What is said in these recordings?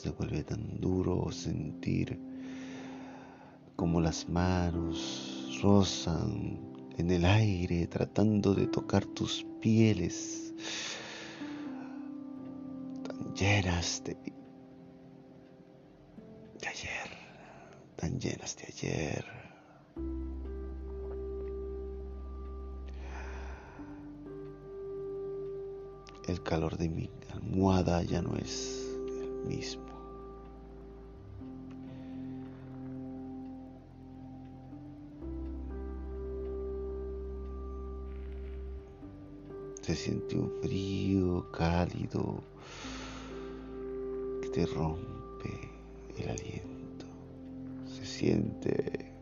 se vuelve tan duro sentir como las manos rozan en el aire tratando de tocar tus pieles tan llenas de, de ayer, tan llenas de ayer. El calor de mi almohada ya no es el mismo. Se siente un frío cálido que te rompe el aliento. Se siente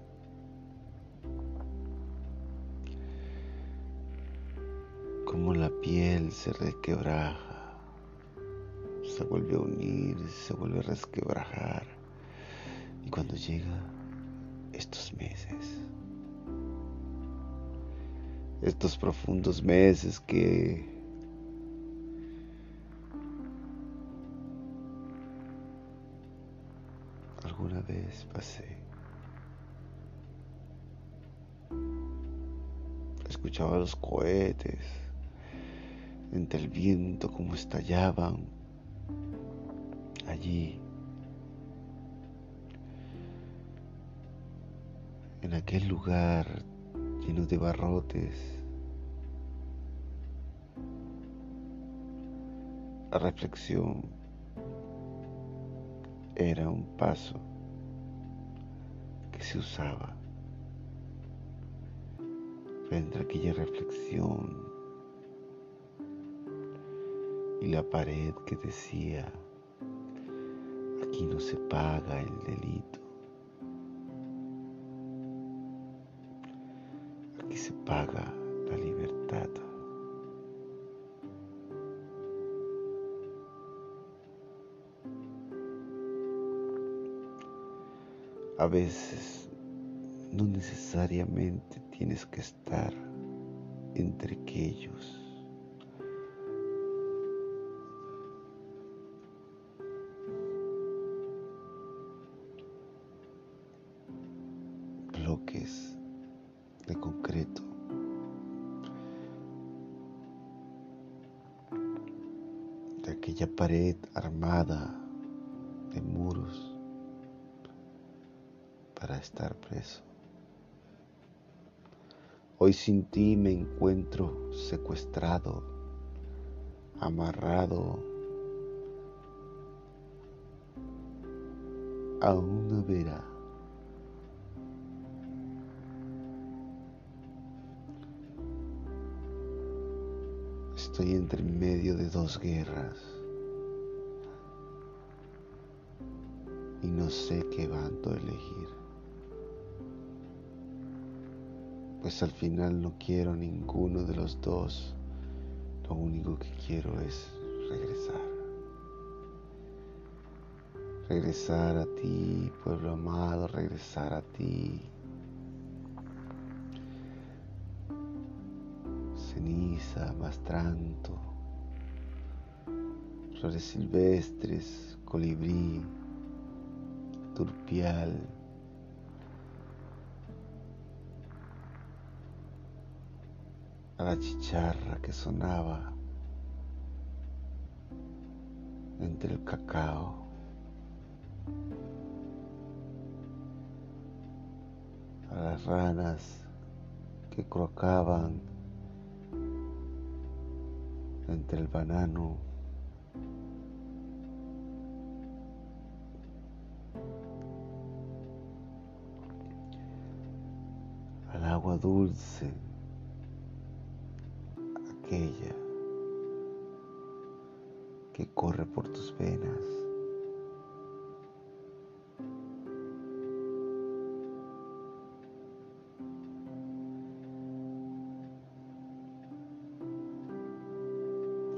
como la piel se requebraja, se vuelve a unir, se vuelve a resquebrajar. Y cuando llega estos meses, estos profundos meses que alguna vez pasé. Escuchaba los cohetes entre el viento como estallaban allí en aquel lugar lleno de barrotes. La reflexión era un paso que se usaba a aquella reflexión y la pared que decía, aquí no se paga el delito. Paga la libertad. A veces no necesariamente tienes que estar entre aquellos. Para estar preso. Hoy sin ti me encuentro secuestrado, amarrado a una vera Estoy entre medio de dos guerras y no sé qué bando elegir. Pues al final no quiero ninguno de los dos. Lo único que quiero es regresar. Regresar a ti, pueblo amado, regresar a ti. ceniza, mastranto, flores silvestres, colibrí, a la chicharra que sonaba entre el cacao. A las ranas que crocaban entre el banano dulce, aquella que corre por tus venas.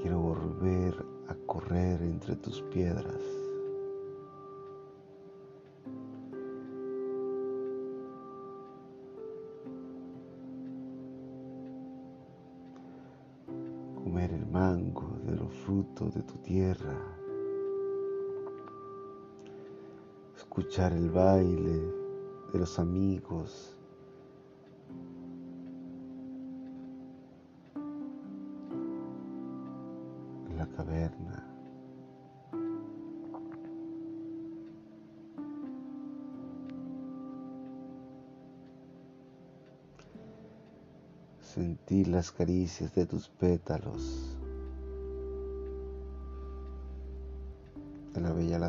Quiero volver a correr entre tus piedras. Tierra. escuchar el baile de los amigos. en la caverna. Sentir las caricias de tus pétalos.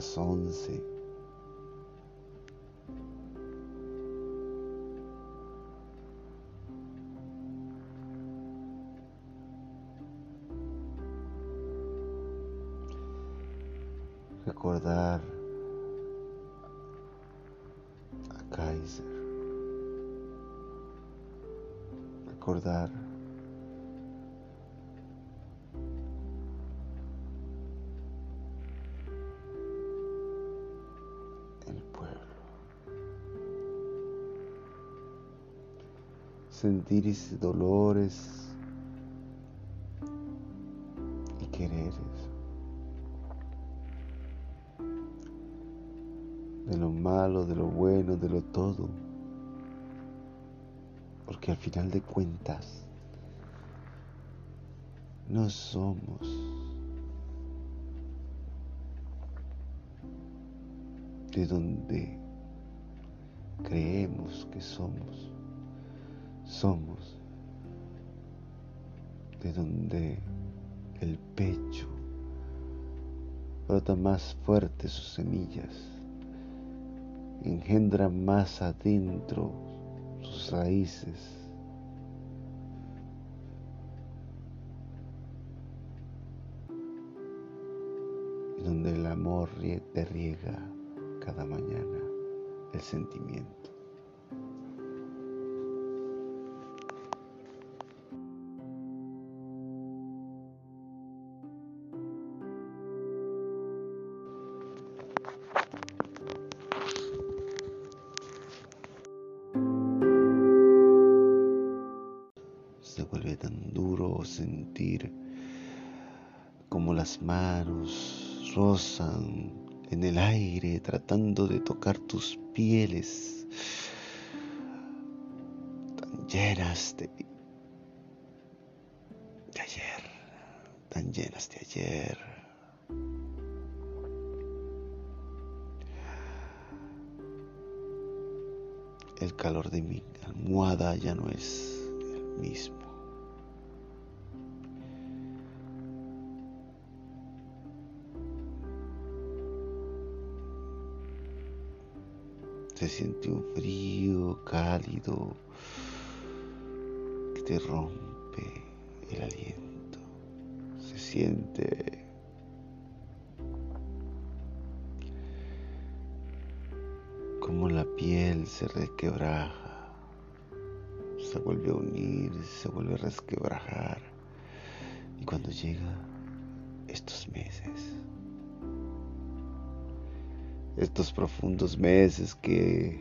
Las recordar a Kaiser, recordar sentir ese dolores y quereres. de lo malo, de lo bueno, de lo todo. Porque al final de cuentas, no somos de donde creemos que somos. Somos de donde el pecho brota más fuerte sus semillas engendra más adentro sus raíces. Donde el amor te riega cada mañana el sentimiento. Se vuelve tan duro sentir como las manos rozan en el aire tratando de tocar tus pieles tan llenas de, de ayer, tan llenas de ayer. El calor de mi almohada ya no es mismo. Se siente un frío cálido que te rompe el aliento. Se siente como la piel se requebraja, se vuelve a unir, se vuelve a resquebrajar. Y cuando llega estos meses, estos profundos meses que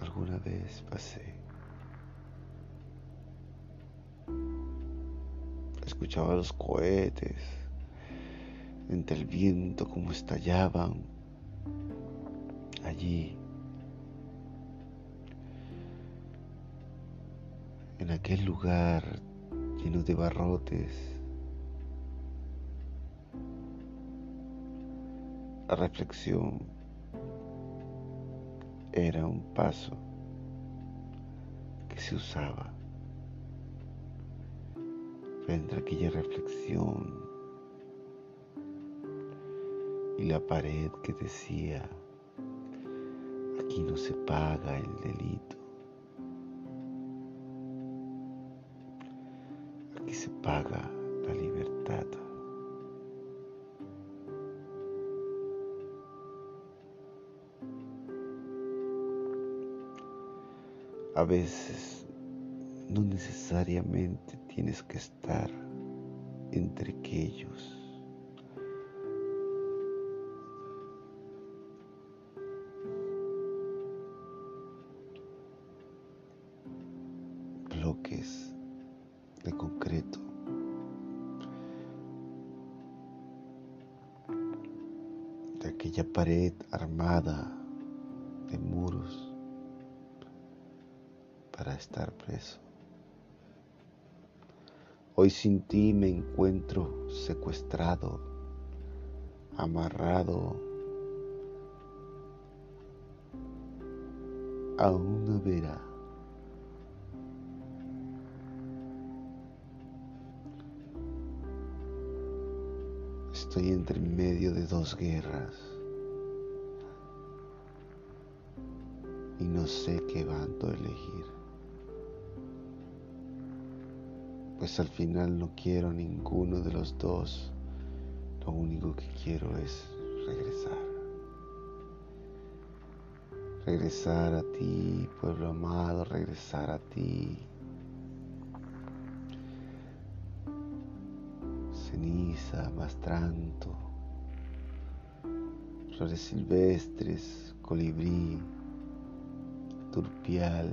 alguna vez pasé. Escuchaba los cohetes entre el viento como estallaban allí en aquel lugar lleno de barrotes. La reflexión era un paso que se usaba frente a aquella reflexión y la pared que decía, aquí no se paga el delito. se paga la libertad. A veces no necesariamente tienes que estar entre aquellos. Pared armada de muros para estar preso. Hoy sin ti me encuentro secuestrado, amarrado a una vera. Estoy entre medio de dos guerras y no sé qué bando elegir. Pues al final no quiero ninguno de los dos. Lo único que quiero es regresar. Regresar a ti, pueblo amado, regresar a ti. Ceniza, mastranto, flores silvestres, colibrí, turpial.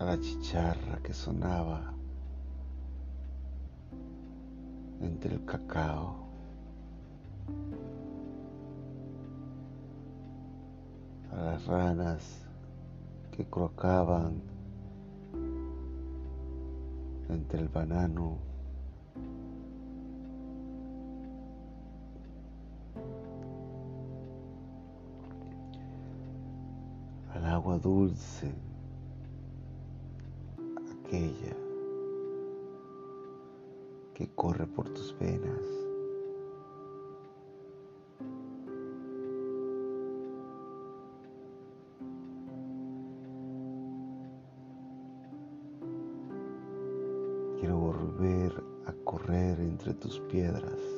a la chicharra que sonaba entre el cacao. a las ranas que crocaban entre el banano. Dulce, aquella que corre por tus venas. Quiero volver a correr entre tus piedras.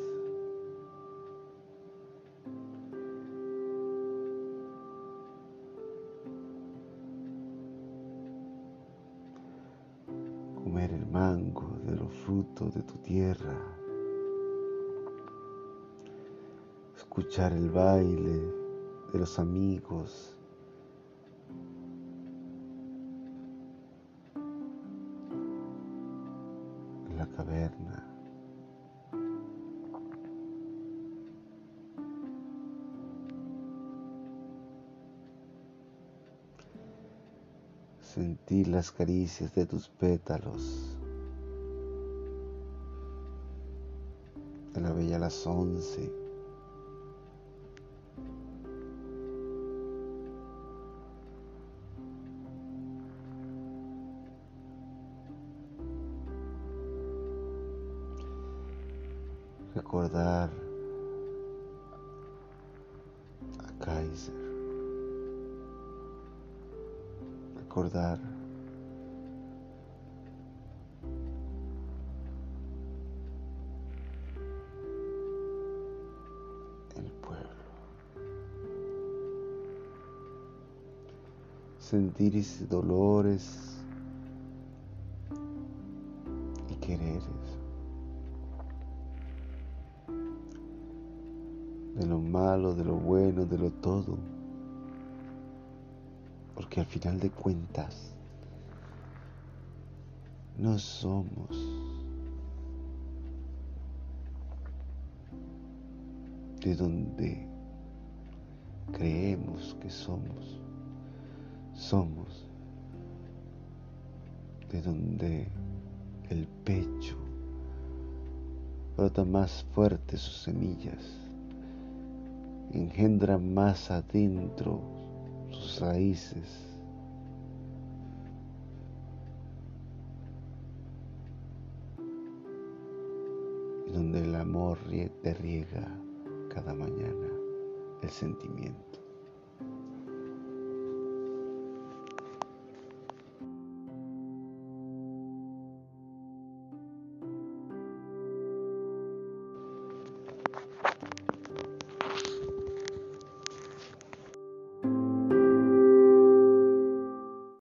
Frutos de tu tierra. Escuchar el baile de los amigos la caverna. Sentir las caricias de tus pétalos. La bella las once. recordar a Kaiser, recordar sentir ese dolores y quereres. de lo malo, de lo bueno, de lo todo. Porque al final de cuentas, no somos de donde creemos que somos. Somos de donde el pecho brota más fuerte sus semillas engendra más adentro sus raíces. Donde el amor te riega cada mañana el sentimiento.